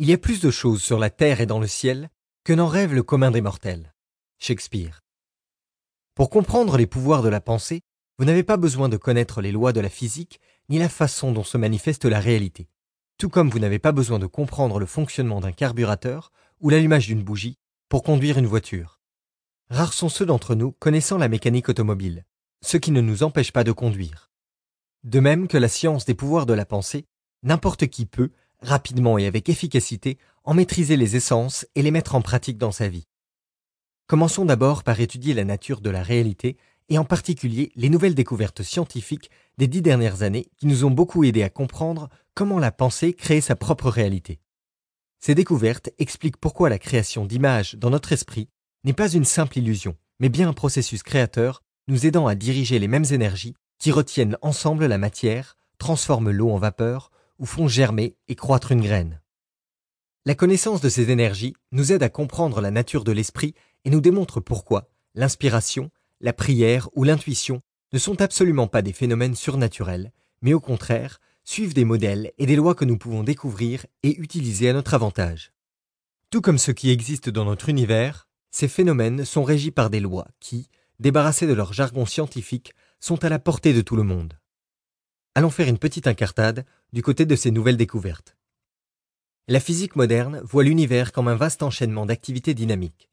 Il y a plus de choses sur la terre et dans le ciel que n'en rêve le commun des mortels. Shakespeare. Pour comprendre les pouvoirs de la pensée, vous n'avez pas besoin de connaître les lois de la physique ni la façon dont se manifeste la réalité, tout comme vous n'avez pas besoin de comprendre le fonctionnement d'un carburateur ou l'allumage d'une bougie pour conduire une voiture. Rares sont ceux d'entre nous connaissant la mécanique automobile, ce qui ne nous empêche pas de conduire. De même que la science des pouvoirs de la pensée, n'importe qui peut, rapidement et avec efficacité, en maîtriser les essences et les mettre en pratique dans sa vie. Commençons d'abord par étudier la nature de la réalité et en particulier les nouvelles découvertes scientifiques des dix dernières années qui nous ont beaucoup aidé à comprendre comment la pensée crée sa propre réalité. Ces découvertes expliquent pourquoi la création d'images dans notre esprit n'est pas une simple illusion, mais bien un processus créateur nous aidant à diriger les mêmes énergies qui retiennent ensemble la matière, transforment l'eau en vapeur ou font germer et croître une graine. La connaissance de ces énergies nous aide à comprendre la nature de l'esprit et nous démontre pourquoi l'inspiration, la prière ou l'intuition ne sont absolument pas des phénomènes surnaturels, mais au contraire suivent des modèles et des lois que nous pouvons découvrir et utiliser à notre avantage. Tout comme ce qui existe dans notre univers, ces phénomènes sont régis par des lois qui, débarrassées de leur jargon scientifique, sont à la portée de tout le monde. Allons faire une petite incartade du côté de ces nouvelles découvertes. La physique moderne voit l'univers comme un vaste enchaînement d'activités dynamiques.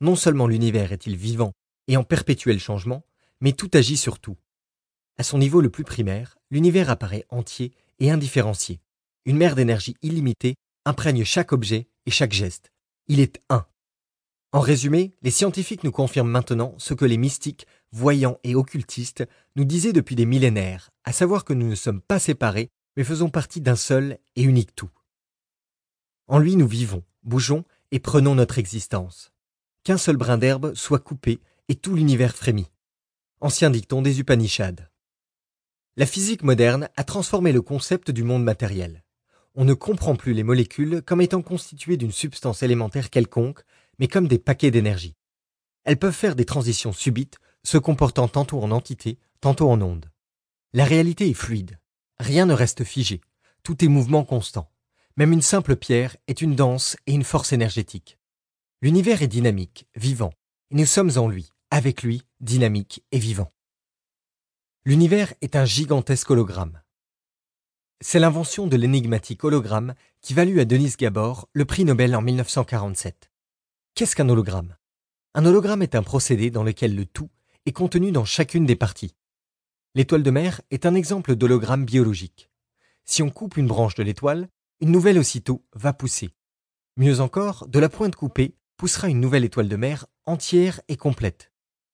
Non seulement l'univers est-il vivant et en perpétuel changement, mais tout agit sur tout. À son niveau le plus primaire, l'univers apparaît entier et indifférencié. Une mer d'énergie illimitée imprègne chaque objet et chaque geste. Il est un. En résumé, les scientifiques nous confirment maintenant ce que les mystiques, voyants et occultistes nous disaient depuis des millénaires, à savoir que nous ne sommes pas séparés, mais faisons partie d'un seul et unique tout. En lui nous vivons, bougeons et prenons notre existence. Qu'un seul brin d'herbe soit coupé et tout l'univers frémit. Ancien dicton des Upanishads. La physique moderne a transformé le concept du monde matériel. On ne comprend plus les molécules comme étant constituées d'une substance élémentaire quelconque, mais comme des paquets d'énergie. Elles peuvent faire des transitions subites, se comportant tantôt en entité, tantôt en onde. La réalité est fluide. Rien ne reste figé. Tout est mouvement constant. Même une simple pierre est une danse et une force énergétique. L'univers est dynamique, vivant, et nous sommes en lui, avec lui, dynamique et vivant. L'univers est un gigantesque hologramme. C'est l'invention de l'énigmatique hologramme qui valut à Denis Gabor le prix Nobel en 1947. Qu'est-ce qu'un hologramme? Un hologramme est un procédé dans lequel le tout est contenu dans chacune des parties. L'étoile de mer est un exemple d'hologramme biologique. Si on coupe une branche de l'étoile, une nouvelle aussitôt va pousser. Mieux encore, de la pointe coupée poussera une nouvelle étoile de mer entière et complète,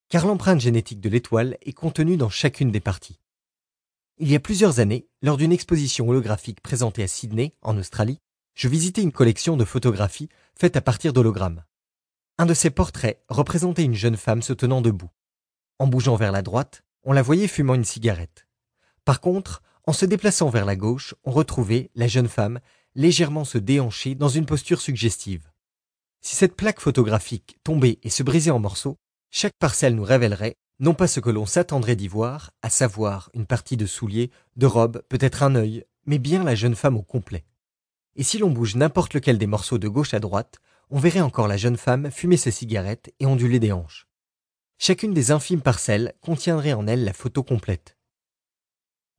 car l'empreinte génétique de l'étoile est contenue dans chacune des parties. Il y a plusieurs années, lors d'une exposition holographique présentée à Sydney, en Australie, je visitais une collection de photographies faites à partir d'hologrammes. Un de ces portraits représentait une jeune femme se tenant debout. En bougeant vers la droite, on la voyait fumant une cigarette. Par contre, en se déplaçant vers la gauche, on retrouvait la jeune femme légèrement se déhancher dans une posture suggestive. Si cette plaque photographique tombait et se brisait en morceaux, chaque parcelle nous révélerait non pas ce que l'on s'attendrait d'y voir, à savoir une partie de soulier, de robe, peut-être un œil, mais bien la jeune femme au complet. Et si l'on bouge n'importe lequel des morceaux de gauche à droite, on verrait encore la jeune femme fumer ses cigarettes et onduler des hanches. Chacune des infimes parcelles contiendrait en elle la photo complète.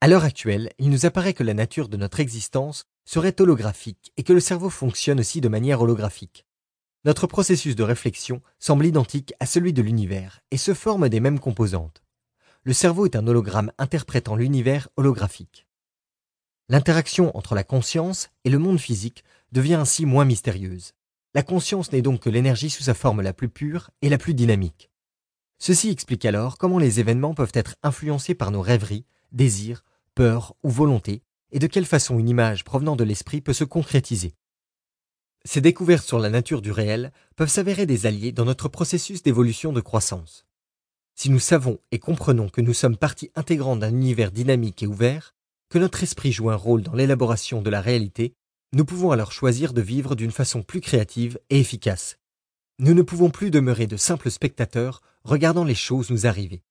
À l'heure actuelle, il nous apparaît que la nature de notre existence serait holographique et que le cerveau fonctionne aussi de manière holographique. Notre processus de réflexion semble identique à celui de l'univers et se forme des mêmes composantes. Le cerveau est un hologramme interprétant l'univers holographique. L'interaction entre la conscience et le monde physique devient ainsi moins mystérieuse. La conscience n'est donc que l'énergie sous sa forme la plus pure et la plus dynamique. Ceci explique alors comment les événements peuvent être influencés par nos rêveries, désirs, peurs ou volontés, et de quelle façon une image provenant de l'esprit peut se concrétiser. Ces découvertes sur la nature du réel peuvent s'avérer des alliés dans notre processus d'évolution de croissance. Si nous savons et comprenons que nous sommes partie intégrante d'un univers dynamique et ouvert, que notre esprit joue un rôle dans l'élaboration de la réalité, nous pouvons alors choisir de vivre d'une façon plus créative et efficace. Nous ne pouvons plus demeurer de simples spectateurs regardant les choses nous arriver.